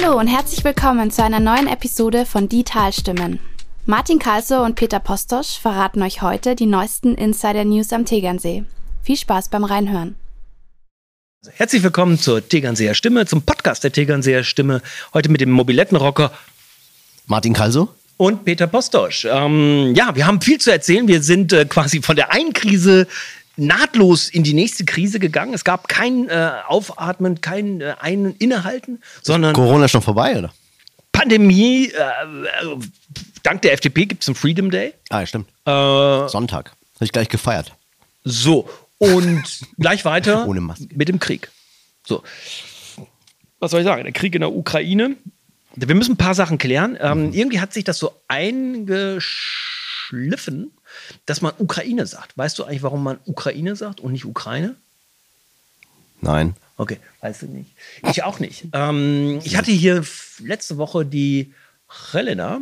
Hallo und herzlich willkommen zu einer neuen Episode von Die Talstimmen. Martin Kalso und Peter Postosch verraten euch heute die neuesten Insider-News am Tegernsee. Viel Spaß beim Reinhören. Herzlich willkommen zur Tegernseer Stimme, zum Podcast der Tegernseer Stimme. Heute mit dem Mobilettenrocker Martin Kalso und Peter Postosch. Ähm, ja, wir haben viel zu erzählen. Wir sind äh, quasi von der einen Krise nahtlos in die nächste Krise gegangen. Es gab kein äh, Aufatmen, kein äh, ein Innehalten, sondern Corona ist schon vorbei, oder? Pandemie. Äh, äh dank der FDP gibt es einen Freedom Day. Ah, stimmt. Äh, Sonntag. Habe ich gleich gefeiert. So, und gleich weiter Ohne Maske. mit dem Krieg. So. Was soll ich sagen? Der Krieg in der Ukraine. Wir müssen ein paar Sachen klären. Ähm, Mhm. Irgendwie hat sich das so eingeschliffen, dass man Ukraine sagt. Weißt du eigentlich, warum man Ukraine sagt und nicht Ukraine? Nein. Okay, weißt du nicht. Ich auch nicht. Ähm, ich hatte hier letzte Woche die Helena,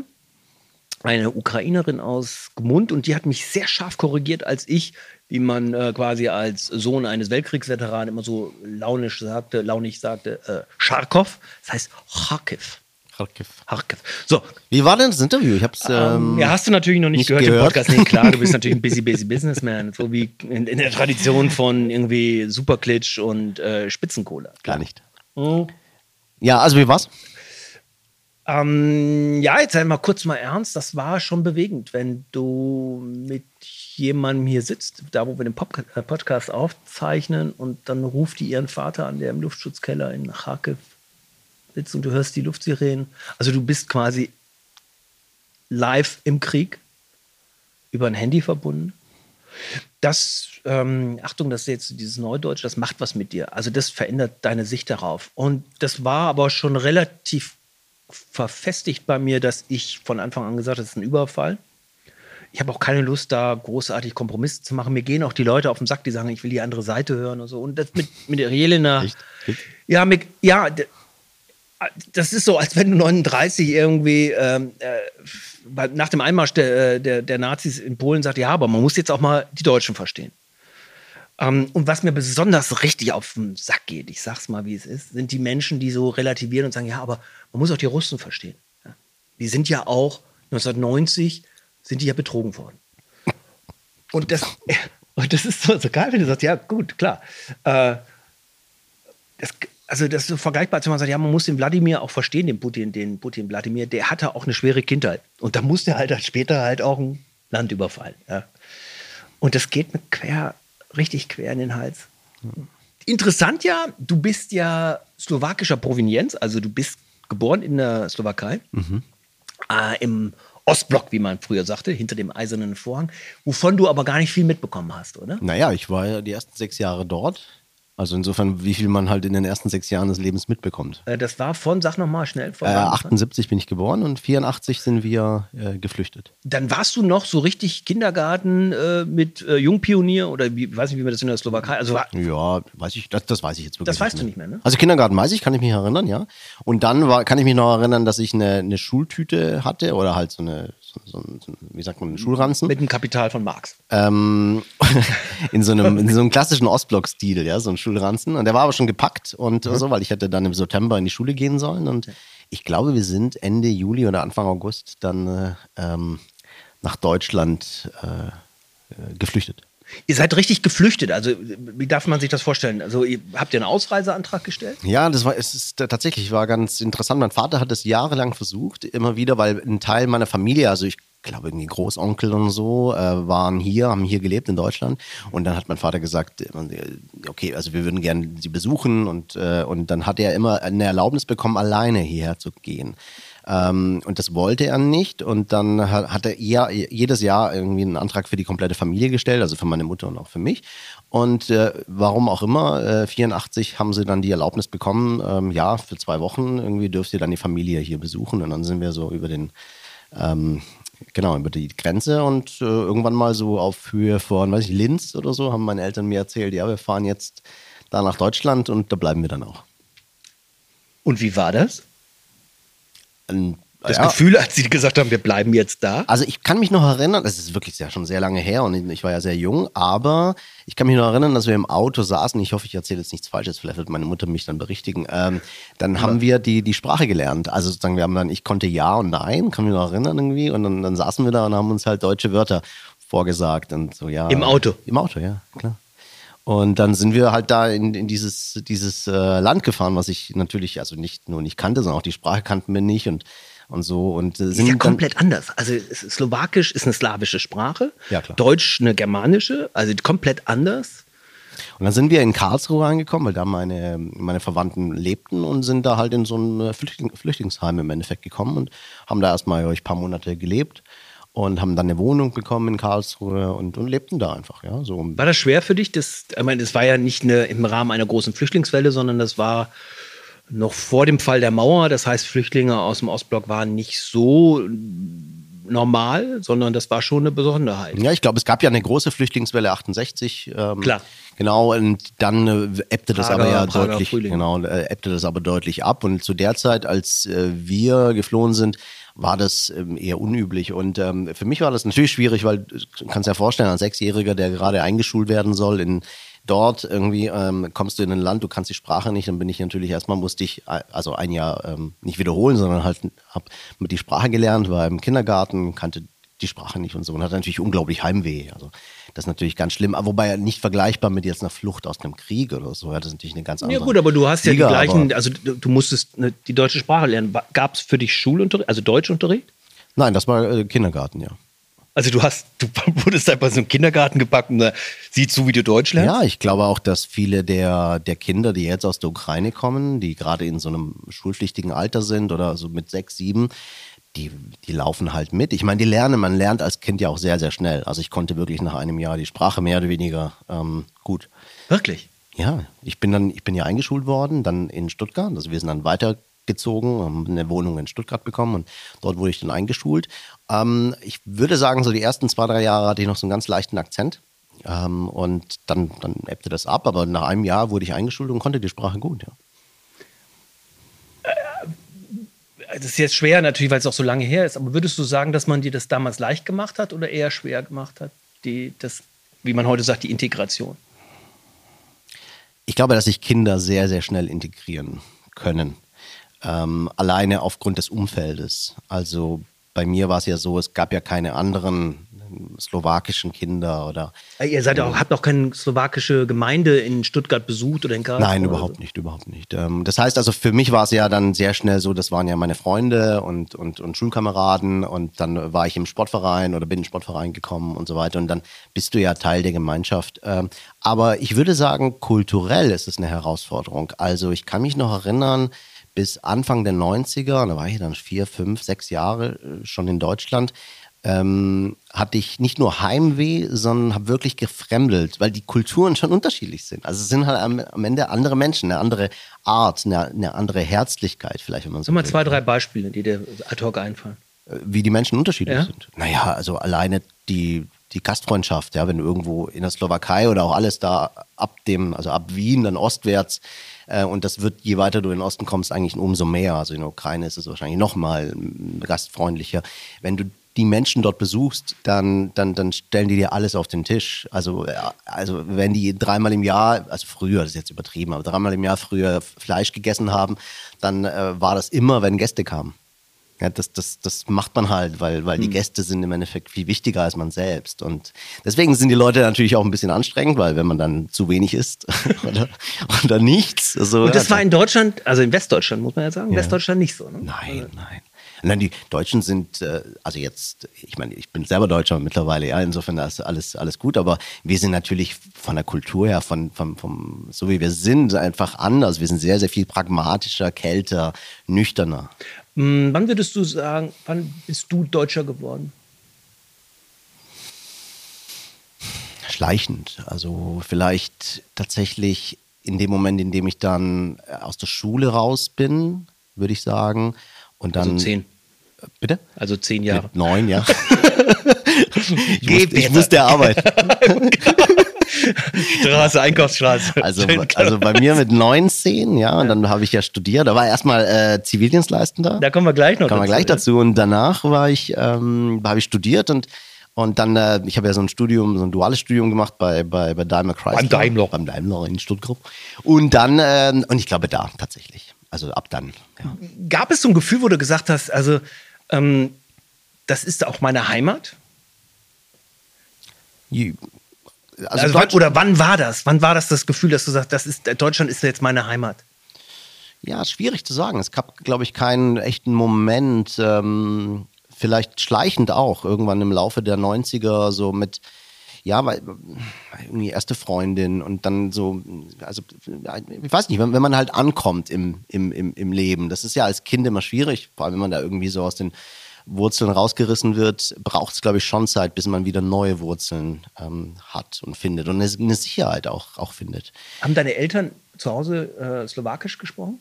eine Ukrainerin aus Gmund, und die hat mich sehr scharf korrigiert, als ich, wie man äh, quasi als Sohn eines Weltkriegsveteranen immer so launisch sagte, launig sagte, äh, Charkow. Das heißt Kharkiv. Kharkiv. So, Wie war denn das Interview? Ich hab's. Ähm, ja, hast du natürlich noch nicht, nicht gehört, im gehört. Podcast. Nee, klar, du bist natürlich ein busy, busy Businessman. So wie in, in der Tradition von irgendwie Superklitsch und äh, Spitzenkohle. Gar nicht. Mhm. Ja, also wie war's? Ähm, ja, jetzt sei mal kurz mal ernst. Das war schon bewegend, wenn du mit jemandem hier sitzt, da wo wir den Pop äh, Podcast aufzeichnen und dann ruft die ihren Vater an, der im Luftschutzkeller in Kharkiv sitzt und du hörst die Luftsirenen. Also du bist quasi live im Krieg über ein Handy verbunden. Das, ähm, Achtung, das ist jetzt dieses Neudeutsch, das macht was mit dir. Also das verändert deine Sicht darauf. Und das war aber schon relativ verfestigt bei mir, dass ich von Anfang an gesagt habe, das ist ein Überfall. Ich habe auch keine Lust, da großartig Kompromisse zu machen. Mir gehen auch die Leute auf den Sack, die sagen, ich will die andere Seite hören und so. Und das mit, mit der Jelena. Echt? Echt? Ja, mit, ja, das ist so, als wenn du 39 irgendwie ähm, äh, nach dem Einmarsch der, äh, der, der Nazis in Polen sagt, ja, aber man muss jetzt auch mal die Deutschen verstehen. Ähm, und was mir besonders richtig auf den Sack geht, ich sag's mal, wie es ist, sind die Menschen, die so relativieren und sagen, ja, aber man muss auch die Russen verstehen. Ja. Die sind ja auch 1990 sind die ja betrogen worden. Und das, und das ist so, so geil, wenn du sagst, ja, gut, klar. Äh, das, also das ist so vergleichbar, als wenn man sagt, ja, man muss den Wladimir auch verstehen, den Putin, den Putin Wladimir, der hatte auch eine schwere Kindheit. Und da musste er halt dann später halt auch ein Land überfallen. Ja. Und das geht mir quer, richtig quer in den Hals. Interessant ja, du bist ja slowakischer Provenienz, also du bist geboren in der Slowakei, äh, im Ostblock, wie man früher sagte, hinter dem eisernen Vorhang, wovon du aber gar nicht viel mitbekommen hast, oder? Naja, ich war ja die ersten sechs Jahre dort. Also insofern, wie viel man halt in den ersten sechs Jahren des Lebens mitbekommt. Äh, Das war von, sag nochmal schnell, Äh, von wann? 78 bin ich geboren und 84 sind wir äh, geflüchtet. Dann warst du noch so richtig Kindergarten äh, mit äh, Jungpionier oder wie, weiß nicht, wie man das in der Slowakei, also war, Ja, weiß ich, das, das weiß ich jetzt wirklich Das weißt du nicht mehr, ne? Also Kindergarten weiß ich, kann ich mich erinnern, ja. Und dann war, kann ich mich noch erinnern, dass ich eine, eine Schultüte hatte oder halt so eine, so, so, wie sagt man, Schulranzen. mit dem Kapital von Marx. Ähm, in, so einem, in so einem klassischen Ostblock-Stil, ja, so ein Schulranzen. Und der war aber schon gepackt und so, weil ich hätte dann im September in die Schule gehen sollen. Und ich glaube, wir sind Ende Juli oder Anfang August dann äh, ähm, nach Deutschland äh, äh, geflüchtet. Ihr seid richtig geflüchtet, also wie darf man sich das vorstellen? Also ihr, habt ihr einen Ausreiseantrag gestellt? Ja, das war, es ist äh, tatsächlich war ganz interessant. Mein Vater hat es jahrelang versucht, immer wieder, weil ein Teil meiner Familie, also ich glaube irgendwie Großonkel und so, äh, waren hier, haben hier gelebt in Deutschland. Und dann hat mein Vater gesagt, äh, okay, also wir würden gerne sie besuchen und, äh, und dann hat er immer eine Erlaubnis bekommen, alleine hierher zu gehen. Ähm, und das wollte er nicht. Und dann hat, hat er eher, jedes Jahr irgendwie einen Antrag für die komplette Familie gestellt, also für meine Mutter und auch für mich. Und äh, warum auch immer, äh, 84 haben sie dann die Erlaubnis bekommen, ähm, ja, für zwei Wochen irgendwie dürft ihr dann die Familie hier besuchen. Und dann sind wir so über den, ähm, genau, über die Grenze und äh, irgendwann mal so auf Höhe von, weiß ich, Linz oder so, haben meine Eltern mir erzählt, ja, wir fahren jetzt da nach Deutschland und da bleiben wir dann auch. Und wie war das? Ähm, Das Ja. Gefühl, als sie gesagt haben, wir bleiben jetzt da. Also ich kann mich noch erinnern, das ist wirklich ja schon sehr lange her und ich war ja sehr jung, aber ich kann mich noch erinnern, dass wir im Auto saßen. Ich hoffe, ich erzähle jetzt nichts Falsches, vielleicht wird meine Mutter mich dann berichtigen. Ähm, dann haben wir die, die Sprache gelernt. Also sozusagen, wir haben dann, ich konnte Ja und Nein, kann mich noch erinnern irgendwie. Und dann, dann saßen wir da und haben uns halt deutsche Wörter vorgesagt und so, ja. Im Auto? Im Auto, ja, klar. Und dann sind wir halt da in, in dieses, dieses äh, Land gefahren, was ich natürlich, also nicht nur nicht kannte, sondern auch die Sprache kannten wir nicht und, und so. Und äh, Ist sind ja komplett anders. Also Slowakisch ist eine slawische Sprache, Ja. Deutsch eine germanische, also komplett anders. Und dann sind wir in Karlsruhe angekommen, weil da meine, meine Verwandten lebten und sind da halt in so ein äh, Flüchtling, Flüchtlingsheim im Endeffekt gekommen und haben da erstmal ein paar Monate gelebt und haben dann eine Wohnung bekommen in Karlsruhe und, und lebten da einfach. Ja, so. War das schwer für dich? Das, ich meine, es war ja nicht eine, im Rahmen einer großen Flüchtlingswelle, sondern das war noch vor dem Fall der Mauer. Das heißt, Flüchtlinge aus dem Ostblock waren nicht so normal, sondern das war schon eine Besonderheit. Ja, ich glaube, es gab ja eine große Flüchtlingswelle 68. Ähm, Klar. Genau, und dann äh, ebbte das Prager- aber ja Prager deutlich, Frühling. genau, äh, ebbte das aber deutlich ab. Und zu der Zeit, als äh, wir geflohen sind, war das ähm, eher unüblich. Und ähm, für mich war das natürlich schwierig, weil du kannst dir ja vorstellen, als Sechsjähriger, der gerade eingeschult werden soll in dort irgendwie ähm, kommst du in ein Land, du kannst die Sprache nicht, dann bin ich natürlich erstmal musste ich äh, also ein Jahr ähm, nicht wiederholen, sondern halt habe mit die Sprache gelernt, war im Kindergarten, kannte die Sprache nicht und so und hatte natürlich unglaublich Heimweh. Also das ist natürlich ganz schlimm, aber wobei nicht vergleichbar mit jetzt einer Flucht aus einem Krieg oder so. Ja, das ist natürlich eine ganz andere. Ja gut, aber du hast ja Liga, die gleichen, also du, du musstest ne, die deutsche Sprache lernen. Gab es für dich Schulunterricht, also Deutschunterricht? Nein, das war äh, Kindergarten, ja. Also du hast, du wurdest einfach so einen Kindergarten gepackt und da sieh zu, wie du Deutsch lernst? Ja, ich glaube auch, dass viele der, der Kinder, die jetzt aus der Ukraine kommen, die gerade in so einem schulpflichtigen Alter sind oder so mit sechs, sieben, die, die laufen halt mit. Ich meine, die lernen, man lernt als Kind ja auch sehr, sehr schnell. Also ich konnte wirklich nach einem Jahr die Sprache mehr oder weniger ähm, gut. Wirklich? Ja, ich bin dann, ich bin ja eingeschult worden, dann in Stuttgart. Also wir sind dann weitergezogen, haben eine Wohnung in Stuttgart bekommen und dort wurde ich dann eingeschult. Ähm, ich würde sagen, so die ersten zwei, drei Jahre hatte ich noch so einen ganz leichten Akzent. Ähm, und dann, dann ebbte das ab, aber nach einem Jahr wurde ich eingeschult und konnte die Sprache gut, ja. Das ist jetzt schwer natürlich, weil es auch so lange her ist, aber würdest du sagen, dass man dir das damals leicht gemacht hat oder eher schwer gemacht hat? Die, das, wie man heute sagt, die Integration. Ich glaube, dass sich Kinder sehr, sehr schnell integrieren können. Ähm, alleine aufgrund des Umfeldes. Also bei mir war es ja so, es gab ja keine anderen ähm, slowakischen Kinder oder. Ihr seid auch, habt auch keine slowakische Gemeinde in Stuttgart besucht oder in Karlsruhe? Nein, überhaupt so? nicht, überhaupt nicht. Ähm, das heißt also, für mich war es ja dann sehr schnell so, das waren ja meine Freunde und, und, und Schulkameraden und dann war ich im Sportverein oder bin in den Sportverein gekommen und so weiter und dann bist du ja Teil der Gemeinschaft. Ähm, aber ich würde sagen, kulturell ist es eine Herausforderung. Also ich kann mich noch erinnern, bis Anfang der 90er, da war ich dann vier, fünf, sechs Jahre äh, schon in Deutschland, ähm, hatte ich nicht nur Heimweh, sondern habe wirklich gefremdelt, weil die Kulturen schon unterschiedlich sind. Also es sind halt am, am Ende andere Menschen, eine andere Art, eine, eine andere Herzlichkeit vielleicht, wenn man so mal zwei, drei Beispiele, die dir ad hoc einfallen. Äh, Wie die Menschen unterschiedlich Ja? sind. Naja, also alleine die, die Gastfreundschaft, ja, wenn du irgendwo in der Slowakei oder auch alles da ab dem, also ab Wien, dann ostwärts, und das wird, je weiter du in den Osten kommst, eigentlich umso mehr. Also in der Ukraine ist es wahrscheinlich noch mal mm, gastfreundlicher. Wenn du die Menschen dort besuchst, dann, dann, dann stellen die dir alles auf den Tisch. Also, ja, also wenn die dreimal im Jahr, also früher, das ist jetzt übertrieben, aber dreimal im Jahr früher Fleisch gegessen haben, dann äh, war das immer, wenn Gäste kamen. Ja, das, das, das macht man halt, weil, weil Hm. die Gäste sind im Endeffekt viel wichtiger als man selbst. Und deswegen sind die Leute natürlich auch ein bisschen anstrengend, weil wenn man dann zu wenig isst oder, oder nichts. So, Und das ja, war in Deutschland, also in Westdeutschland, muss man ja sagen, Ja. Westdeutschland nicht so, ne? Nein, nein. Nein, die Deutschen sind, äh, also jetzt, ich meine, ich bin selber Deutscher mittlerweile, ja, insofern ist alles, alles gut, aber wir sind natürlich von der Kultur her, von, von, vom, so wie wir sind, einfach anders. Wir sind sehr, sehr viel pragmatischer, kälter, nüchterner. Hm, Wann würdest du sagen, wann bist du Deutscher geworden? schleichend. Also vielleicht tatsächlich in dem Moment, in dem ich dann aus der Schule raus bin, würde ich sagen. Und dann. Also zehn. Bitte? Also zehn Jahre. Mit neun, ja. ich, musste, ich Peter. musste arbeiten. Straße, Einkaufsstraße. Also, also bei mir mit 19, ja, und dann habe ich ja studiert. Da war erstmal äh, Zivildienstleistender. Da kommen wir gleich noch Kommen wir gleich dazu. Und danach war ich, ähm, habe ich studiert und und dann, äh, ich habe ja so ein Studium, so ein duales Studium gemacht bei, bei, bei Daimler Chrysler. Beim Daimler. Beim Daimler in Stuttgart. Und dann, äh, und ich glaube da tatsächlich. Also ab dann. Ja. Gab es so ein Gefühl, wo du gesagt hast, also ähm, das ist auch meine Heimat? Also, also wann, oder wann war das? Wann war das das Gefühl, dass du sagst, das ist Deutschland ist jetzt meine Heimat? Ja, schwierig zu sagen. Es gab, glaube ich, keinen echten Moment. Ähm, vielleicht schleichend auch, irgendwann im Laufe der 90er, so mit, ja, weil irgendwie erste Freundin und dann so, also ich weiß nicht, wenn, wenn man halt ankommt im, im, im, im Leben, das ist ja als Kind immer schwierig, vor allem wenn man da irgendwie so aus den Wurzeln rausgerissen wird, braucht es, glaube ich, schon Zeit, bis man wieder neue Wurzeln ähm, hat und findet und eine, Sicherheit auch, auch findet. Haben deine Eltern zu Hause äh, Slowakisch gesprochen?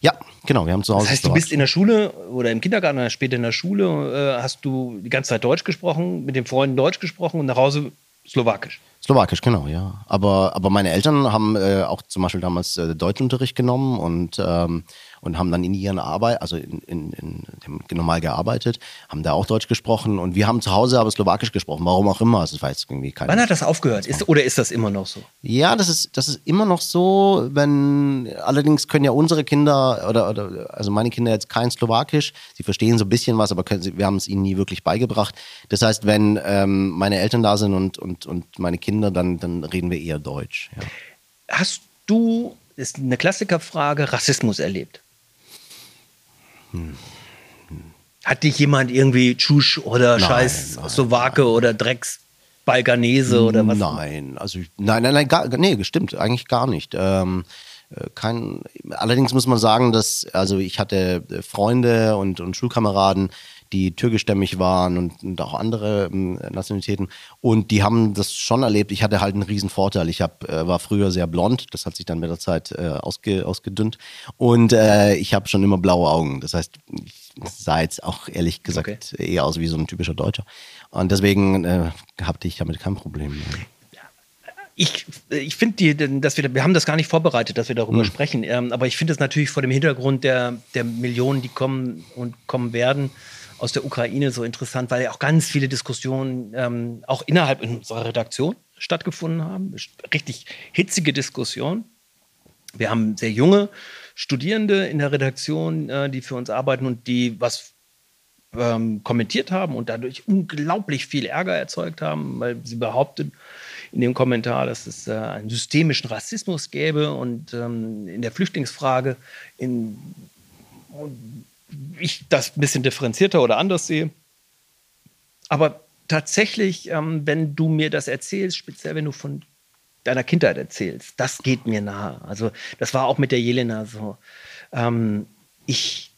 Ja, genau, wir haben zu Hause. Das heißt, du bist in der Schule oder im Kindergarten oder später in der Schule, äh, hast du die ganze Zeit Deutsch gesprochen, mit den Freunden Deutsch gesprochen und nach Hause Slowakisch. Slowakisch, genau, ja. Aber, aber meine Eltern haben äh, auch zum Beispiel damals äh, Deutschunterricht genommen und ähm, und haben dann in ihren Arbeit, also in, in, in dem normal gearbeitet, haben da auch Deutsch gesprochen und wir haben zu Hause aber Slowakisch gesprochen, warum auch immer. Also, weiß irgendwie keine Wann hat das aufgehört? Ist, oder ist das immer noch so? Ja, das ist, das ist immer noch so, wenn, allerdings können ja unsere Kinder oder, oder also meine Kinder jetzt kein Slowakisch, sie verstehen so ein bisschen was, aber können, wir haben es ihnen nie wirklich beigebracht. Das heißt, wenn ähm, meine Eltern da sind und, und, und meine Kinder, dann, dann reden wir eher Deutsch. Ja. Hast du, ist eine Klassikerfrage, Rassismus erlebt? Hat dich jemand irgendwie Tschusch oder nein, Scheiß nein, Slowake nein. oder Drecks Balkanese oder was? Nein, also nein, nein, nein, gar, nee, stimmt, eigentlich gar nicht. Ähm, äh, kein, allerdings muss man sagen, dass, also ich hatte Freunde und, und Schulkameraden, die türkischstämmig waren und, und auch andere ähm, Nationalitäten. Und die haben das schon erlebt. Ich hatte halt einen riesen Vorteil. Ich hab, äh, war früher sehr blond, das hat sich dann mit der Zeit äh, ausge, ausgedünnt. Und äh, ich habe schon immer blaue Augen. Das heißt, ich sah jetzt auch ehrlich gesagt okay. eher aus wie so ein typischer Deutscher. Und deswegen äh, hatte ich damit kein Problem. Ich, ich finde, dass wir, wir haben das gar nicht vorbereitet, dass wir darüber mhm. sprechen. Ähm, aber ich finde es natürlich vor dem Hintergrund der, der Millionen, die kommen und kommen werden, aus der Ukraine so interessant, weil ja auch ganz viele Diskussionen ähm, auch innerhalb unserer Redaktion stattgefunden haben. Richtig hitzige Diskussionen. Wir haben sehr junge Studierende in der Redaktion, äh, die für uns arbeiten und die was ähm, kommentiert haben und dadurch unglaublich viel Ärger erzeugt haben, weil sie behaupten in dem Kommentar, dass es äh, einen systemischen Rassismus gäbe und ähm, in der Flüchtlingsfrage in, ich das ein bisschen differenzierter oder anders sehe. Aber tatsächlich, ähm, wenn du mir das erzählst, speziell wenn du von deiner Kindheit erzählst, das geht mir nahe. Also das war auch mit der Jelena so. Ähm, ich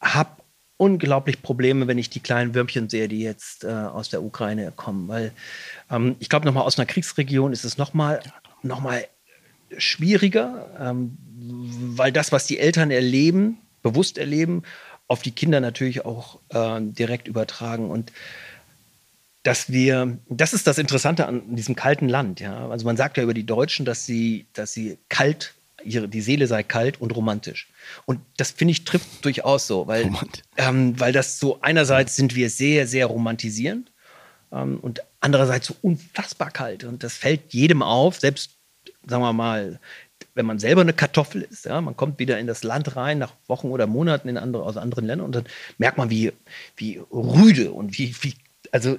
habe unglaublich Probleme, wenn ich die kleinen Würmchen sehe, die jetzt äh, aus der Ukraine kommen, weil ähm, ich glaube, nochmal aus einer Kriegsregion ist es nochmal noch mal schwieriger, ähm, weil das, was die Eltern erleben, bewusst erleben, auf die Kinder natürlich auch äh, direkt übertragen. Und dass wir, das ist das Interessante an diesem kalten Land, ja. Also man sagt ja über die Deutschen, dass sie, dass sie kalt, ihre, die Seele sei kalt und romantisch. Und das finde ich trifft durchaus so, weil, ähm, weil das so einerseits sind wir sehr, sehr romantisierend ähm, und andererseits so unfassbar kalt. Und das fällt jedem auf, selbst, sagen wir mal, wenn man selber eine Kartoffel ist, ja, man kommt wieder in das Land rein nach Wochen oder Monaten in andere, aus anderen Ländern und dann merkt man, wie, wie rüde und wie, wie also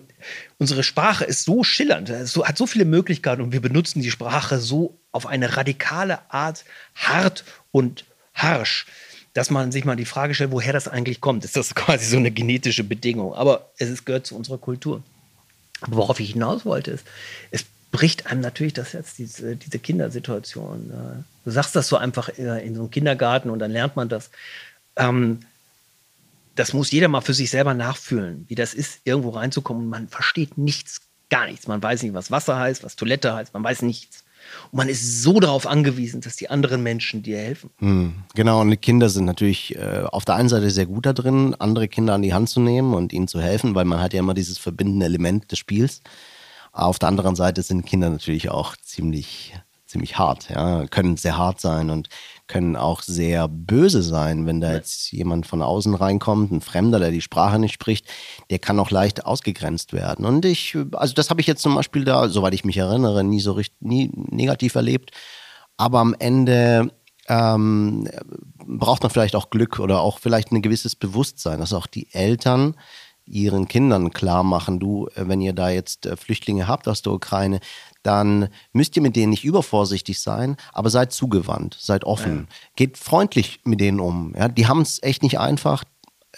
unsere Sprache ist so schillernd, so, hat so viele Möglichkeiten und wir benutzen die Sprache so auf eine radikale Art hart und harsch, dass man sich mal die Frage stellt, woher das eigentlich kommt. Ist das quasi so eine genetische Bedingung? Aber es ist, gehört zu unserer Kultur. worauf ich hinaus wollte, ist, es bricht einem natürlich das Herz, diese, diese Kindersituation. Äh, du sagst das so einfach äh, in so einem Kindergarten und dann lernt man das. Ähm, das muss jeder mal für sich selber nachfühlen, wie das ist, irgendwo reinzukommen. Man versteht nichts, gar nichts. Man weiß nicht, was Wasser heißt, was Toilette heißt, man weiß nichts. Und man ist so darauf angewiesen, dass die anderen Menschen dir helfen. Hm, genau, und die Kinder sind natürlich äh, auf der einen Seite sehr gut da drin, andere Kinder an die Hand zu nehmen und ihnen zu helfen, weil man hat ja immer dieses verbindende Element des Spiels. Auf der anderen Seite sind Kinder natürlich auch ziemlich ziemlich hart, ja, können sehr hart sein und können auch sehr böse sein, wenn da jetzt jemand von außen reinkommt, ein Fremder, der die Sprache nicht spricht, der kann auch leicht ausgegrenzt werden. Und ich, also das habe ich jetzt zum Beispiel da, soweit ich mich erinnere, nie so richtig, nie negativ erlebt. Aber am Ende ähm, braucht man vielleicht auch Glück oder auch vielleicht ein gewisses Bewusstsein, dass auch die Eltern ihren Kindern klar machen, du, äh, wenn ihr da jetzt äh, Flüchtlinge habt aus der Ukraine, dann müsst ihr mit denen nicht übervorsichtig sein, aber seid zugewandt, seid offen, ja. geht freundlich mit denen um. Ja, die haben es echt nicht einfach.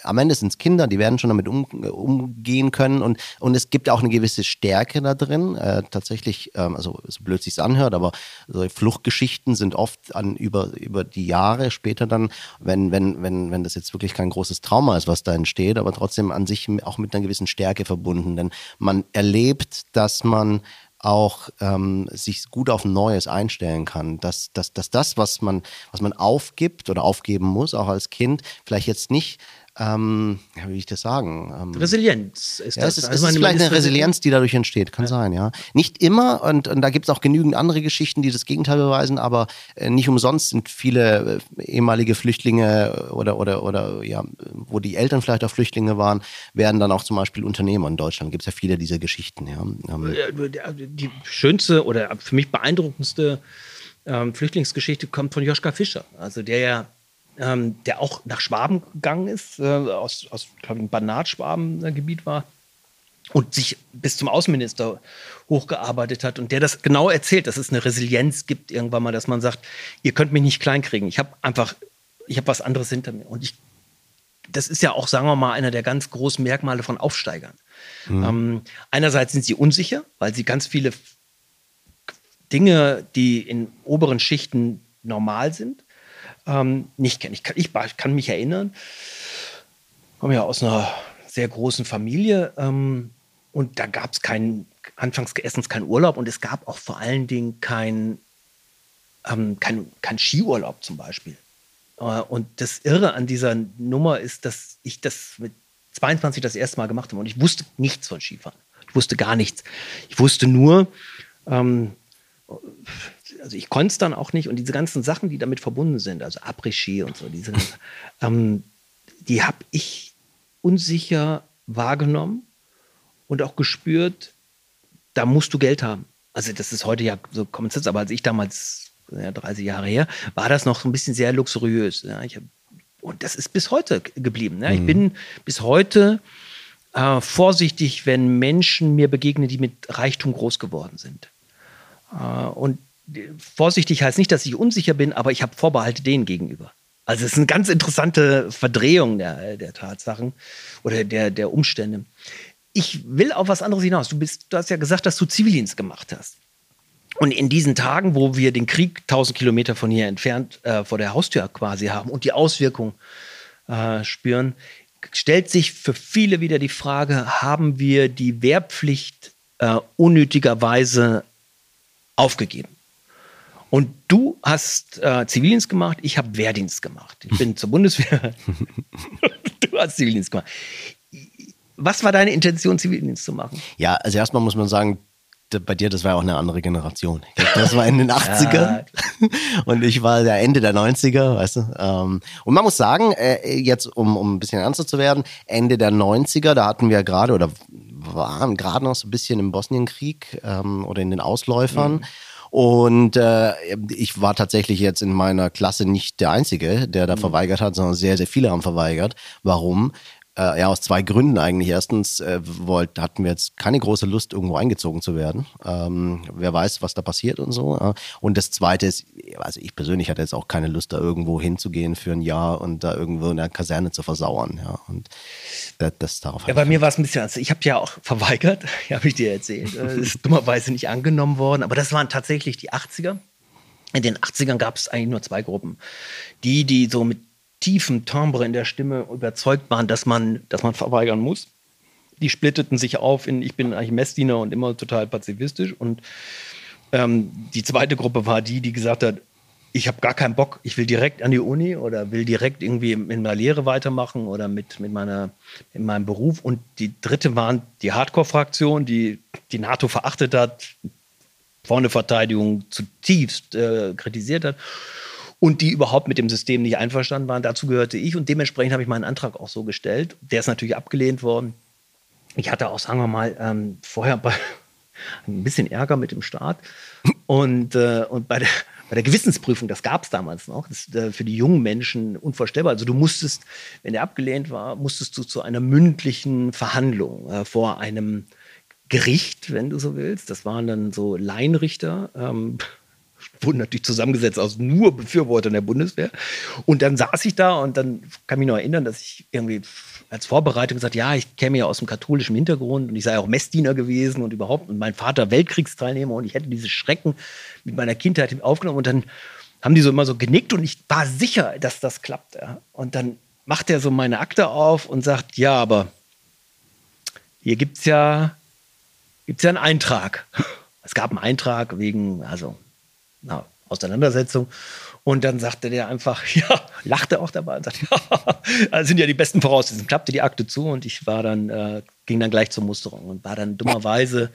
Am Ende sind es Kinder, die werden schon damit um, umgehen können und, und es gibt auch eine gewisse Stärke da drin. Äh, tatsächlich, ähm, also so blöd sich anhört, aber so Fluchtgeschichten sind oft an, über, über die Jahre später dann, wenn, wenn, wenn, wenn das jetzt wirklich kein großes Trauma ist, was da entsteht, aber trotzdem an sich auch mit einer gewissen Stärke verbunden. Denn man erlebt, dass man auch ähm, sich gut auf Neues einstellen kann. Dass, dass, dass das, was man, was man aufgibt oder aufgeben muss, auch als Kind, vielleicht jetzt nicht ähm, ja, wie will ich das sagen? Ähm, Resilienz ist ja, das. Es ist, also es ist vielleicht eine Resilienz, die dadurch entsteht, kann ja. sein, ja. Nicht immer, und, und da gibt es auch genügend andere Geschichten, die das Gegenteil beweisen, aber äh, nicht umsonst sind viele äh, ehemalige Flüchtlinge oder, oder, oder ja, wo die Eltern vielleicht auch Flüchtlinge waren, werden dann auch zum Beispiel Unternehmer in Deutschland. Gibt es ja viele dieser Geschichten, ja. Ähm, die schönste oder für mich beeindruckendste ähm, Flüchtlingsgeschichte kommt von Joschka Fischer, also der ja ähm, der auch nach Schwaben gegangen ist, äh, aus, aus glaube ich, Banat-Schwaben-Gebiet war und sich bis zum Außenminister hochgearbeitet hat und der das genau erzählt, dass es eine Resilienz gibt irgendwann mal, dass man sagt, ihr könnt mich nicht kleinkriegen. Ich habe einfach, ich habe was anderes hinter mir. Und ich, das ist ja auch, sagen wir mal, einer der ganz großen Merkmale von Aufsteigern. Mhm. Ähm, einerseits sind sie unsicher, weil sie ganz viele Dinge, die in oberen Schichten normal sind, ähm, nicht kennen. Ich kann, ich, ich kann mich erinnern, ich komme ja aus einer sehr großen Familie ähm, und da gab es keinen, anfangs erstens keinen Urlaub und es gab auch vor allen Dingen keinen ähm, kein, kein Skiurlaub zum Beispiel. Äh, und das Irre an dieser Nummer ist, dass ich das mit 22 das erste Mal gemacht habe und ich wusste nichts von Skifahren. Ich wusste gar nichts. Ich wusste nur, ähm, also ich konnte es dann auch nicht und diese ganzen Sachen, die damit verbunden sind, also Après-Ski und so, diese, ähm, die habe ich unsicher wahrgenommen und auch gespürt, da musst du Geld haben. Also das ist heute ja so Common Sense, aber als ich damals, ja, 30 Jahre her, war das noch ein bisschen sehr luxuriös. Ja. Hab, und das ist bis heute geblieben. Ich mhm. bin bis heute äh, vorsichtig, wenn Menschen mir begegnen, die mit Reichtum groß geworden sind. Äh, und vorsichtig heißt nicht, dass ich unsicher bin, aber ich habe Vorbehalte denen gegenüber. Also es ist eine ganz interessante Verdrehung der, der Tatsachen oder der, der Umstände. Ich will auf was anderes hinaus. Du, bist, du hast ja gesagt, dass du Zivildienst gemacht hast. Und in diesen Tagen, wo wir den Krieg 1000 Kilometer von hier entfernt äh, vor der Haustür quasi haben und die Auswirkungen äh, spüren, stellt sich für viele wieder die Frage, haben wir die Wehrpflicht äh, unnötigerweise aufgegeben? Und du hast äh, Zivildienst gemacht, ich habe Wehrdienst gemacht. Ich bin zur Bundeswehr. du hast Zivildienst gemacht. Was war deine Intention, Zivildienst zu machen? Ja, also erstmal muss man sagen, bei dir, das war ja auch eine andere Generation. Das war in den 80ern und ich war der Ende der 90er, weißt du. Ähm, und man muss sagen, äh, jetzt um, um ein bisschen ernster zu werden, Ende der 90er, da hatten wir gerade oder waren gerade noch so ein bisschen im Bosnienkrieg ähm, oder in den Ausläufern. Mhm. Und äh, ich war tatsächlich jetzt in meiner Klasse nicht der Einzige, der da mhm. verweigert hat, sondern sehr, sehr viele haben verweigert. Warum? Äh, ja, aus zwei Gründen eigentlich. Erstens äh, wollt, hatten wir jetzt keine große Lust, irgendwo eingezogen zu werden. Ähm, wer weiß, was da passiert und so. Äh. Und das Zweite ist, also ich persönlich hatte jetzt auch keine Lust, da irgendwo hinzugehen für ein Jahr und da irgendwo in der Kaserne zu versauern. Ja, und das, das darauf. Ja, bei mir war es ein bisschen, also ich habe ja auch verweigert, habe ich dir erzählt. Das ist dummerweise nicht angenommen worden, aber das waren tatsächlich die 80er. In den 80ern gab es eigentlich nur zwei Gruppen. Die, die so mit tiefen Timbre in der Stimme überzeugt waren, dass man, dass man verweigern muss. Die splitteten sich auf in, ich bin eigentlich Messdiener und immer total pazifistisch. Und ähm, die zweite Gruppe war die, die gesagt hat, ich habe gar keinen Bock, ich will direkt an die Uni oder will direkt irgendwie in meiner Lehre weitermachen oder mit, mit meiner, in meinem Beruf. Und die dritte waren die Hardcore-Fraktion, die die NATO verachtet hat, vorne Verteidigung zutiefst äh, kritisiert hat und die überhaupt mit dem System nicht einverstanden waren. Dazu gehörte ich und dementsprechend habe ich meinen Antrag auch so gestellt. Der ist natürlich abgelehnt worden. Ich hatte auch, sagen wir mal, ähm, vorher bei, ein bisschen Ärger mit dem Staat und, äh, und bei der bei der Gewissensprüfung, das gab es damals noch, das ist äh, für die jungen Menschen unvorstellbar. Also du musstest, wenn der abgelehnt war, musstest du zu einer mündlichen Verhandlung äh, vor einem Gericht, wenn du so willst. Das waren dann so Laienrichter, ähm, wurden natürlich zusammengesetzt aus nur Befürwortern der Bundeswehr. Und dann saß ich da und dann kann mich noch erinnern, dass ich irgendwie als Vorbereitung gesagt, ja, ich käme ja aus dem katholischen Hintergrund und ich sei auch Messdiener gewesen und überhaupt und mein Vater Weltkriegsteilnehmer und ich hätte diese Schrecken mit meiner Kindheit aufgenommen und dann haben die so immer so genickt und ich war sicher, dass das klappt. Ja. Und dann macht er so meine Akte auf und sagt, ja, aber hier gibt es ja, gibt's ja einen Eintrag. Es gab einen Eintrag wegen, also, na, Auseinandersetzung. Und dann sagte der einfach, ja, lachte auch dabei und sagte, ja, das sind ja die besten Voraussetzungen. Klappte die Akte zu und ich war dann, äh, ging dann gleich zur Musterung und war dann dummerweise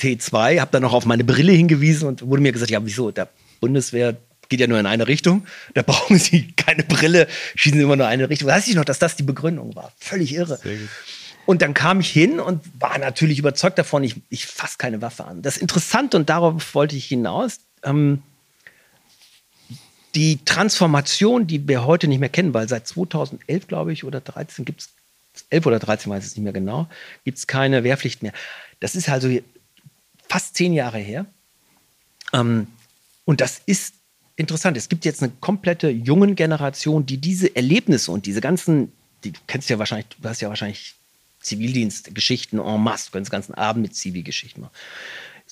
T2, habe dann noch auf meine Brille hingewiesen und wurde mir gesagt, ja, wieso, der Bundeswehr geht ja nur in eine Richtung, da brauchen Sie keine Brille, schießen Sie immer nur in eine Richtung. Weiß ich noch, dass das die Begründung war. Völlig irre. Und dann kam ich hin und war natürlich überzeugt davon, ich, ich fasse keine Waffe an. Das Interessante, und darauf wollte ich hinaus, ähm, die Transformation, die wir heute nicht mehr kennen, weil seit 2011, glaube ich, oder 13 gibt es, 11 oder 13 weiß ich nicht mehr genau, gibt es keine Wehrpflicht mehr. Das ist also fast zehn Jahre her. Ähm, und das ist interessant. Es gibt jetzt eine komplette jungen Generation, die diese Erlebnisse und diese ganzen, die, du kennst ja wahrscheinlich, du hast ja wahrscheinlich Zivildienstgeschichten en masse, du kannst den ganzen Abend mit Zivilgeschichten machen.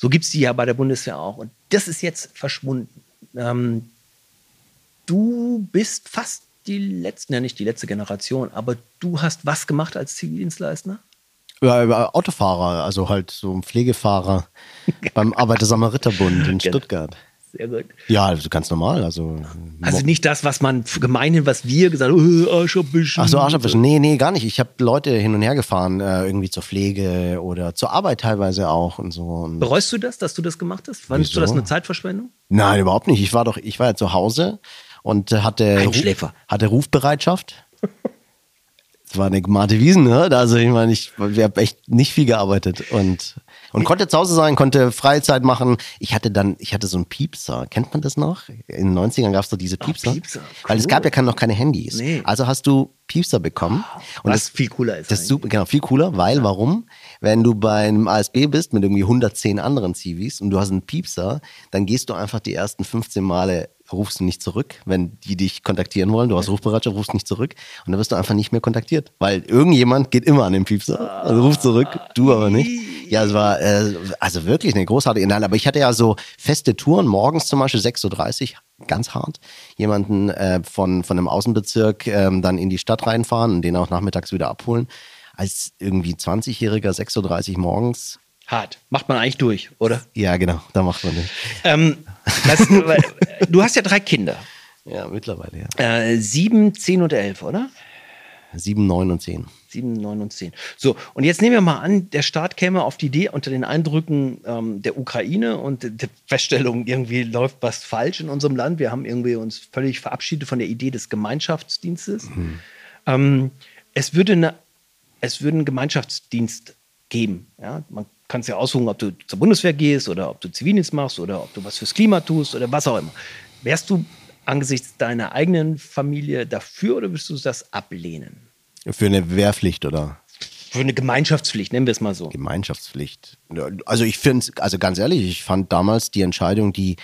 So gibt es die ja bei der Bundeswehr auch. Und das ist jetzt verschwunden. Ähm, du bist fast die letzte, ja nicht die letzte Generation, aber du hast was gemacht als Zivildienstleister? Ja, Autofahrer, also halt so ein Pflegefahrer beim Arbeiter-Samariter-Bund in genau. Stuttgart. Sehr gut. Ja, also ganz normal. Also, also nicht das, was man gemeinhin, was wir gesagt haben, oh, Arschabischen. Ach so, Arschabischen. Nee, nee, gar nicht. Ich habe Leute hin und her gefahren, äh, irgendwie zur Pflege oder zur Arbeit teilweise auch und so. Und Bereust du das, dass du das gemacht hast? Fandest du das eine Zeitverschwendung? Nein, überhaupt nicht. Ich war doch, ich war ja zu Hause und hatte, Ruf, hatte Rufbereitschaft. Es war eine gemarte Wiesen, ne? Also ich meine, ich, ich habe echt nicht viel gearbeitet und und konnte zu Hause sein, konnte Freizeit machen. Ich hatte dann, ich hatte so einen Piepser. Kennt man das noch? In den 90ern gab es doch diese Piepser. Oh, Piepser. Cool. Weil es gab ja noch keine Handys. Nee. Also hast du Piepser bekommen. Und Was das, viel cooler ist. Das ist super, genau, viel cooler, weil warum? Wenn du beim ASB bist mit irgendwie 110 anderen Zivis und du hast einen Piepser, dann gehst du einfach die ersten 15 Male rufst du nicht zurück, wenn die dich kontaktieren wollen. Du hast Rufbereitschaft, rufst nicht zurück und dann wirst du einfach nicht mehr kontaktiert, weil irgendjemand geht immer an den Piepser, also ruft zurück, du aber nicht. Ja, es war äh, also wirklich eine großartige Nein, aber ich hatte ja so feste Touren, morgens zum Beispiel 6.30 Uhr, ganz hart, jemanden äh, von, von einem Außenbezirk ähm, dann in die Stadt reinfahren und den auch nachmittags wieder abholen. Als irgendwie 20-Jähriger, 6.30 Uhr morgens, hart. Macht man eigentlich durch, oder? Ja, genau, da macht man nicht. Ähm, das, du hast ja drei Kinder. Ja, mittlerweile, ja. Äh, sieben, zehn und elf, oder? Sieben, neun und zehn. Sieben, neun und zehn. So, und jetzt nehmen wir mal an, der Staat käme auf die Idee unter den Eindrücken ähm, der Ukraine und der Feststellung, irgendwie läuft was falsch in unserem Land. Wir haben irgendwie uns völlig verabschiedet von der Idee des Gemeinschaftsdienstes. Mhm. Ähm, es, würde eine, es würde einen Gemeinschaftsdienst geben. Ja? Man kannst ja aussuchen, ob du zur Bundeswehr gehst oder ob du Zivildienst machst oder ob du was fürs Klima tust oder was auch immer. Wärst du angesichts deiner eigenen Familie dafür oder würdest du das ablehnen? Für eine Wehrpflicht oder? Für eine Gemeinschaftspflicht, nennen wir es mal so. Gemeinschaftspflicht. Also ich finde, also ganz ehrlich, ich fand damals die Entscheidung, die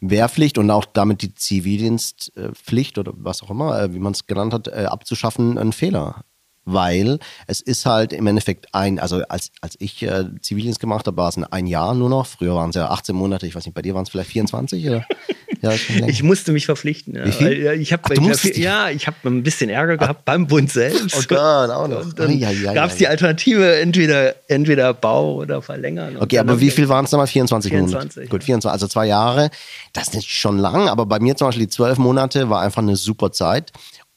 Wehrpflicht und auch damit die Zivildienstpflicht oder was auch immer, äh, wie man es genannt hat, äh, abzuschaffen, ein Fehler weil es ist halt im Endeffekt ein, also als, als ich äh, Zivildienst gemacht habe, war es ein Jahr nur noch. Früher waren es ja 18 Monate, ich weiß nicht, bei dir waren es vielleicht 24 oder? Ja, ich musste mich verpflichten. Ja, Wie viel? weil, ich Ach, du musst dich- ja, ich habe ein bisschen Ärger gehabt beim Bund selbst. Oh Gott, auch noch. Und dann gab es die Alternative, entweder, entweder Bau oder verlängern. Okay, aber hab wie ich- viel waren es nochmal? 24, 24, Monate. Gut, 24, also zwei Jahre. Das ist nicht schon lang, aber bei mir zum Beispiel die zwölf Monate war einfach eine super Zeit,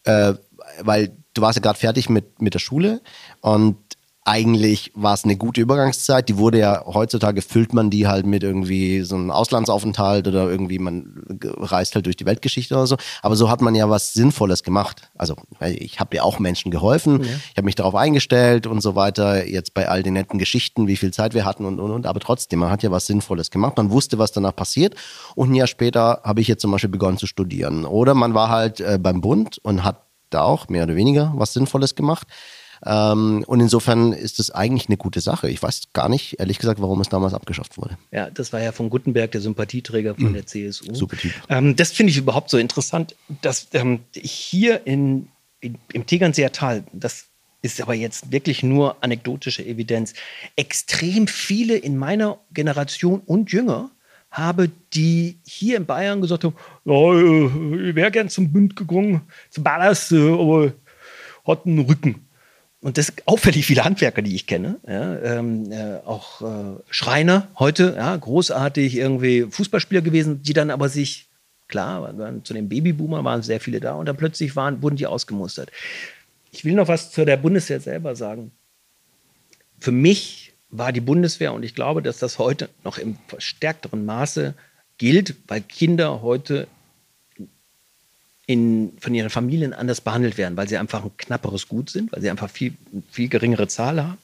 äh, weil du warst ja gerade fertig mit, mit der Schule und eigentlich war es eine gute Übergangszeit. Die wurde ja heutzutage füllt man die halt mit irgendwie so einem Auslandsaufenthalt oder irgendwie man reist halt durch die Weltgeschichte oder so. Aber so hat man ja was Sinnvolles gemacht. Also ich habe ja auch Menschen geholfen, ich habe mich darauf eingestellt und so weiter. Jetzt bei all den netten Geschichten, wie viel Zeit wir hatten und und und. Aber trotzdem, man hat ja was Sinnvolles gemacht. Man wusste, was danach passiert. Und ein Jahr später habe ich jetzt zum Beispiel begonnen zu studieren. Oder man war halt äh, beim Bund und hat da auch mehr oder weniger was Sinnvolles gemacht. Ähm, und insofern ist es eigentlich eine gute Sache. Ich weiß gar nicht, ehrlich gesagt, warum es damals abgeschafft wurde. Ja, das war ja von Gutenberg, der Sympathieträger von der CSU. Mhm. Super Typ. Ähm, das finde ich überhaupt so interessant, dass ähm, hier in, in, im Tegernseer Tal, das ist aber jetzt wirklich nur anekdotische Evidenz, extrem viele in meiner Generation und jünger habe, die hier in Bayern gesagt haben, ja, äh, ich wäre gern zum Bund gegangen, zum Ballast, äh, aber hat einen Rücken. Und das auffällig viele Handwerker, die ich kenne, ja, ähm, äh, auch äh, Schreiner heute, ja, großartig irgendwie Fußballspieler gewesen, die dann aber sich, klar, zu den Babyboomer waren sehr viele da und dann plötzlich waren, wurden die ausgemustert. Ich will noch was zu der Bundeswehr selber sagen. Für mich war die Bundeswehr, und ich glaube, dass das heute noch im verstärkteren Maße gilt, weil Kinder heute in, von ihren Familien anders behandelt werden, weil sie einfach ein knapperes Gut sind, weil sie einfach viel, viel geringere Zahl haben.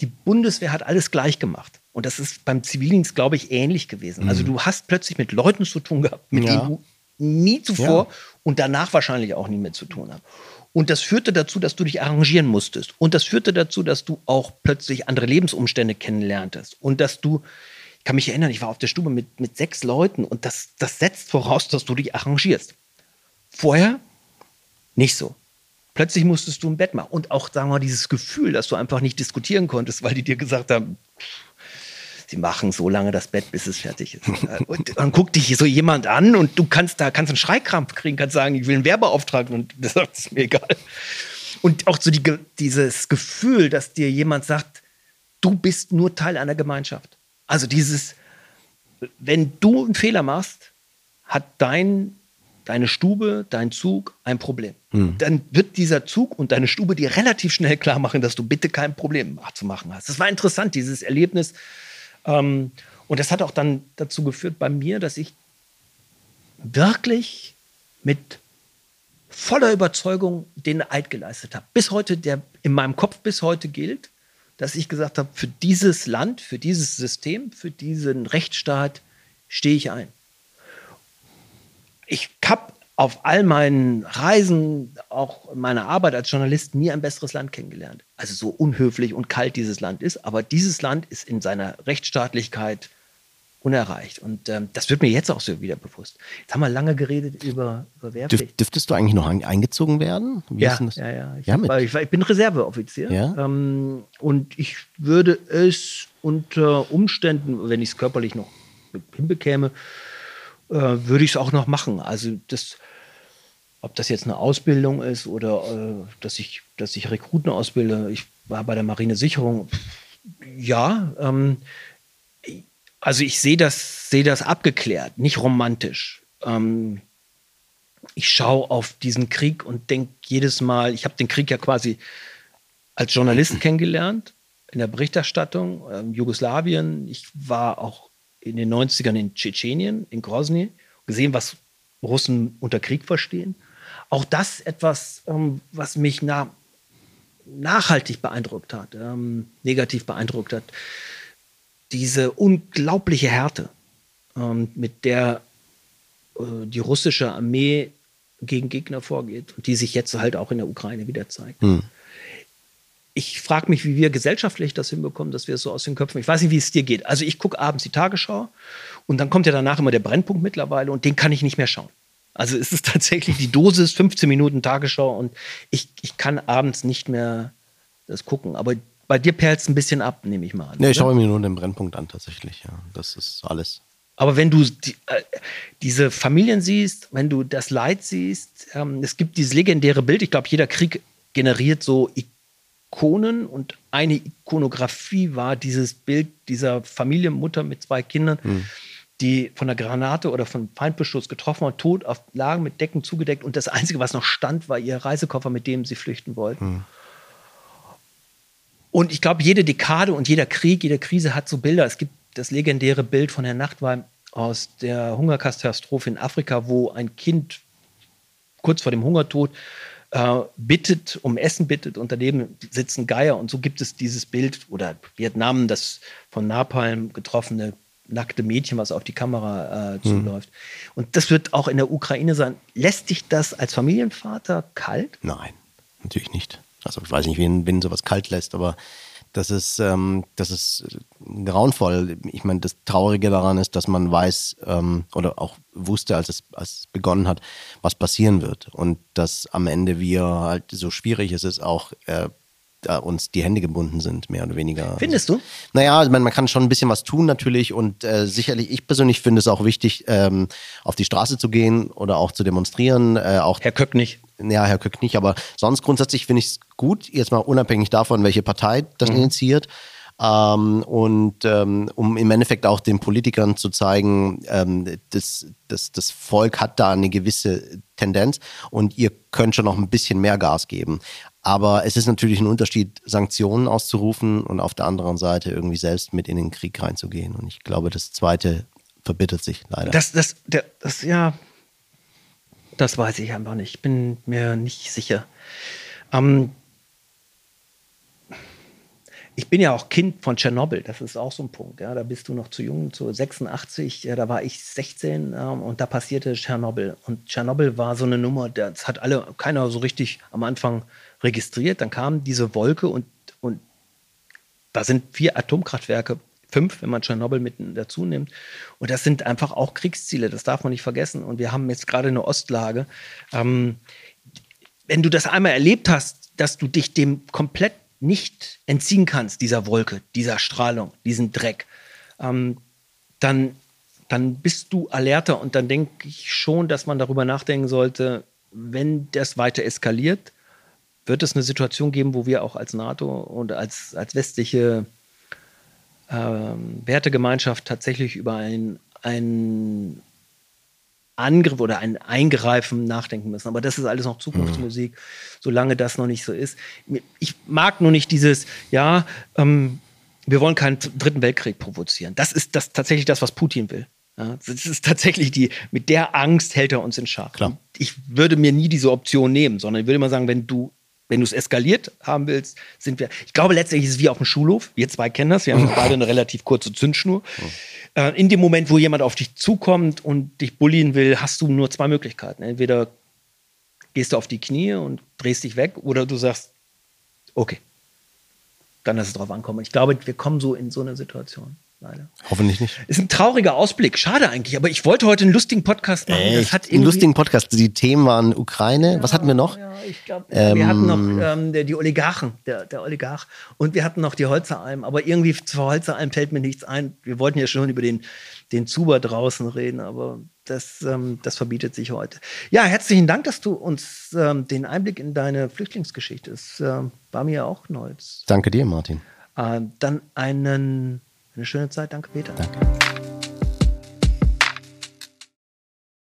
Die Bundeswehr hat alles gleich gemacht. Und das ist beim Zivildienst, glaube ich, ähnlich gewesen. Also du hast plötzlich mit Leuten zu tun gehabt, mit Ja. denen du nie zuvor Ja. und danach wahrscheinlich auch nie mehr zu tun hast. Und das führte dazu, dass du dich arrangieren musstest. Und das führte dazu, dass du auch plötzlich andere Lebensumstände kennenlerntest. Und dass du, kann mich erinnern, ich war auf der Stube mit, mit sechs Leuten und das, das setzt voraus, dass du dich arrangierst. Vorher nicht so. Plötzlich musstest du ein Bett machen. Und auch, sagen wir mal, dieses Gefühl, dass du einfach nicht diskutieren konntest, weil die dir gesagt haben, sie machen so lange das Bett, bis es fertig ist. Und dann guckt dich so jemand an und du kannst da kannst einen Schreikrampf kriegen, kannst sagen, ich will einen Werbeauftrag und das ist mir egal. Und auch so die, dieses Gefühl, dass dir jemand sagt, du bist nur Teil einer Gemeinschaft. Also dieses, wenn du einen Fehler machst, hat dein, deine Stube, dein Zug ein Problem. Dann wird dieser Zug und deine Stube dir relativ schnell klar machen, dass du bitte kein Problem zu machen hast. Das war interessant, dieses Erlebnis. Ähm, und das hat auch dann dazu geführt bei mir, dass ich wirklich mit voller Überzeugung den Eid geleistet habe. Bis heute, der in meinem Kopf bis heute gilt, dass ich gesagt habe, für dieses Land, für dieses System, für diesen Rechtsstaat stehe ich ein. Ich habe auf all meinen Reisen, auch in meiner Arbeit als Journalist, nie ein besseres Land kennengelernt. Also so unhöflich und kalt dieses Land ist, aber dieses Land ist in seiner Rechtsstaatlichkeit unerreicht. Und ähm, das wird mir jetzt auch so wieder bewusst. Jetzt haben wir lange geredet über, über Wehrpflicht. Dürf, dürftest du eigentlich noch ein, eingezogen werden? Wie Ja, ja, ja. Ich, Ja, mit- ich, war- ich bin Reserveoffizier. Ja? Ähm, und ich würde es unter Umständen, wenn ich es körperlich noch hinbekäme, äh, würde ich es auch noch machen. Also das, ob das jetzt eine Ausbildung ist oder äh, dass ich, dass ich Rekruten ausbilde. Ich war bei der Marinesicherung. Ja, ähm, also ich sehe das, sehe das abgeklärt, nicht romantisch. Ähm, ich schaue auf diesen Krieg und denke jedes Mal, ich habe den Krieg ja quasi als Journalist kennengelernt, in der Berichterstattung, ähm, Jugoslawien. Ich war auch in den 90ern in Tschetschenien, in Grozny, gesehen, was Russen unter Krieg verstehen. Auch das etwas, ähm, was mich na, nachhaltig beeindruckt hat, ähm, negativ beeindruckt hat. Diese unglaubliche Härte, ähm, mit der äh, die russische Armee gegen Gegner vorgeht und die sich jetzt halt auch in der Ukraine wieder zeigt. Ich frage mich, wie wir gesellschaftlich das hinbekommen, dass wir es so aus den Köpfen. Ich weiß nicht, wie es dir geht. Also ich gucke abends die Tagesschau und dann kommt ja danach immer der Brennpunkt mittlerweile und den kann ich nicht mehr schauen. Also es ist tatsächlich die Dosis 15 Minuten Tagesschau und ich, ich kann abends nicht mehr das gucken. Aber bei dir perlt es ein bisschen ab, nehme ich mal an. Nee, ich schaue mir nur den Brennpunkt an, tatsächlich. Ja. Das ist alles. Aber wenn du die, äh, diese Familien siehst, wenn du das Leid siehst, ähm, es gibt dieses legendäre Bild, ich glaube, jeder Krieg generiert so Ikonen und eine Ikonografie war dieses Bild dieser Familienmutter mit zwei Kindern, mhm. die von der Granate oder von Feindbeschuss getroffen war, tot auf lagen mit Decken zugedeckt und das Einzige, was noch stand, war ihr Reisekoffer, mit dem sie flüchten wollten. Mhm. Und ich glaube, jede Dekade und jeder Krieg, jede Krise hat so Bilder. Es gibt das legendäre Bild von Herrn Nachtwein aus der Hungerkatastrophe in Afrika, wo ein Kind kurz vor dem Hungertod äh, bittet, um Essen bittet und daneben sitzen Geier. Und so gibt es dieses Bild oder Vietnam, das von Napalm getroffene nackte Mädchen, was auf die Kamera äh, zuläuft. Mhm. Und das wird auch in der Ukraine sein. Lässt dich das als Familienvater kalt? Nein, natürlich nicht. Also ich weiß nicht, wen, wen sowas kalt lässt, aber das ist, ähm, das ist grauenvoll. Ich meine, das Traurige daran ist, dass man weiß ähm, oder auch wusste, als es, als es begonnen hat, was passieren wird. Und dass am Ende wir halt so schwierig es ist, auch äh, da uns die Hände gebunden sind, mehr oder weniger. Findest du? Naja, also man, man kann schon ein bisschen was tun natürlich und äh, sicherlich, ich persönlich finde es auch wichtig, ähm, auf die Straße zu gehen oder auch zu demonstrieren. Äh, auch Herr Köck nicht. Ja, Herr Köck nicht, aber sonst grundsätzlich finde ich es gut, jetzt mal unabhängig davon, welche Partei das mhm. initiiert. Ähm, und ähm, um im Endeffekt auch den Politikern zu zeigen, ähm, das, das, das Volk hat da eine gewisse Tendenz und ihr könnt schon noch ein bisschen mehr Gas geben. Aber es ist natürlich ein Unterschied, Sanktionen auszurufen und auf der anderen Seite irgendwie selbst mit in den Krieg reinzugehen. Und ich glaube, das Zweite verbittert sich leider. Das, das, der, das, ja, das weiß ich einfach nicht. Ich bin mir nicht sicher. Ähm, ich bin ja auch Kind von Tschernobyl, das ist auch so ein Punkt. Ja, da bist du noch zu jung, zu 86, ja, da war ich 16 ähm, und da passierte Tschernobyl. Und Tschernobyl war so eine Nummer, das hat alle, keiner so richtig am Anfang registriert. Dann kam diese Wolke und, und da sind vier Atomkraftwerke, fünf, wenn man Tschernobyl mit dazu nimmt. Und das sind einfach auch Kriegsziele, das darf man nicht vergessen. Und wir haben jetzt gerade eine Ostlage. Ähm, wenn du das einmal erlebt hast, dass du dich dem komplett nicht entziehen kannst, dieser Wolke, dieser Strahlung, diesen Dreck, ähm, dann, dann bist du alerter und dann denke ich schon, dass man darüber nachdenken sollte, wenn das weiter eskaliert, wird es eine Situation geben, wo wir auch als NATO und als, als westliche ähm, Wertegemeinschaft tatsächlich über ein, ein Angriff oder ein Eingreifen nachdenken müssen. Aber das ist alles noch Zukunftsmusik, mhm. solange das noch nicht so ist. Ich mag nur nicht dieses, ja, ähm, wir wollen keinen dritten Weltkrieg provozieren. Das ist das tatsächlich das, was Putin will. Ja, das ist tatsächlich die, mit der Angst hält er uns in Schach. Klar. Ich würde mir nie diese Option nehmen, sondern ich würde immer sagen, wenn du wenn du es eskaliert haben willst, sind wir. Ich glaube, letztendlich ist es wie auf dem Schulhof. Wir zwei kennen das. Wir haben beide eine relativ kurze Zündschnur. Äh, in dem Moment, wo jemand auf dich zukommt und dich bullien will, hast du nur zwei Möglichkeiten. Entweder gehst du auf die Knie und drehst dich weg oder du sagst, okay, dann lass es drauf ankommen. Ich glaube, wir kommen so in so eine Situation leider. Hoffentlich nicht. Ist ein trauriger Ausblick. Schade eigentlich, aber ich wollte heute einen lustigen Podcast machen. Hat einen lustigen Podcast. Die Themen waren Ukraine. Ja, Was hatten wir noch? Ja, ich glaube, ähm, wir hatten noch ähm, der, die Oligarchen, der, der Oligarch. Und wir hatten noch die Holzeralm. Aber irgendwie zu Holzeralm fällt mir nichts ein. Wir wollten ja schon über den, den Zuber draußen reden, aber das, ähm, das verbietet sich heute. Ja, herzlichen Dank, dass du uns ähm, den Einblick in deine Flüchtlingsgeschichte. Es äh, war mir auch neu. Danke dir, Martin. Äh, dann einen eine schöne Zeit. Danke, Peter. Danke.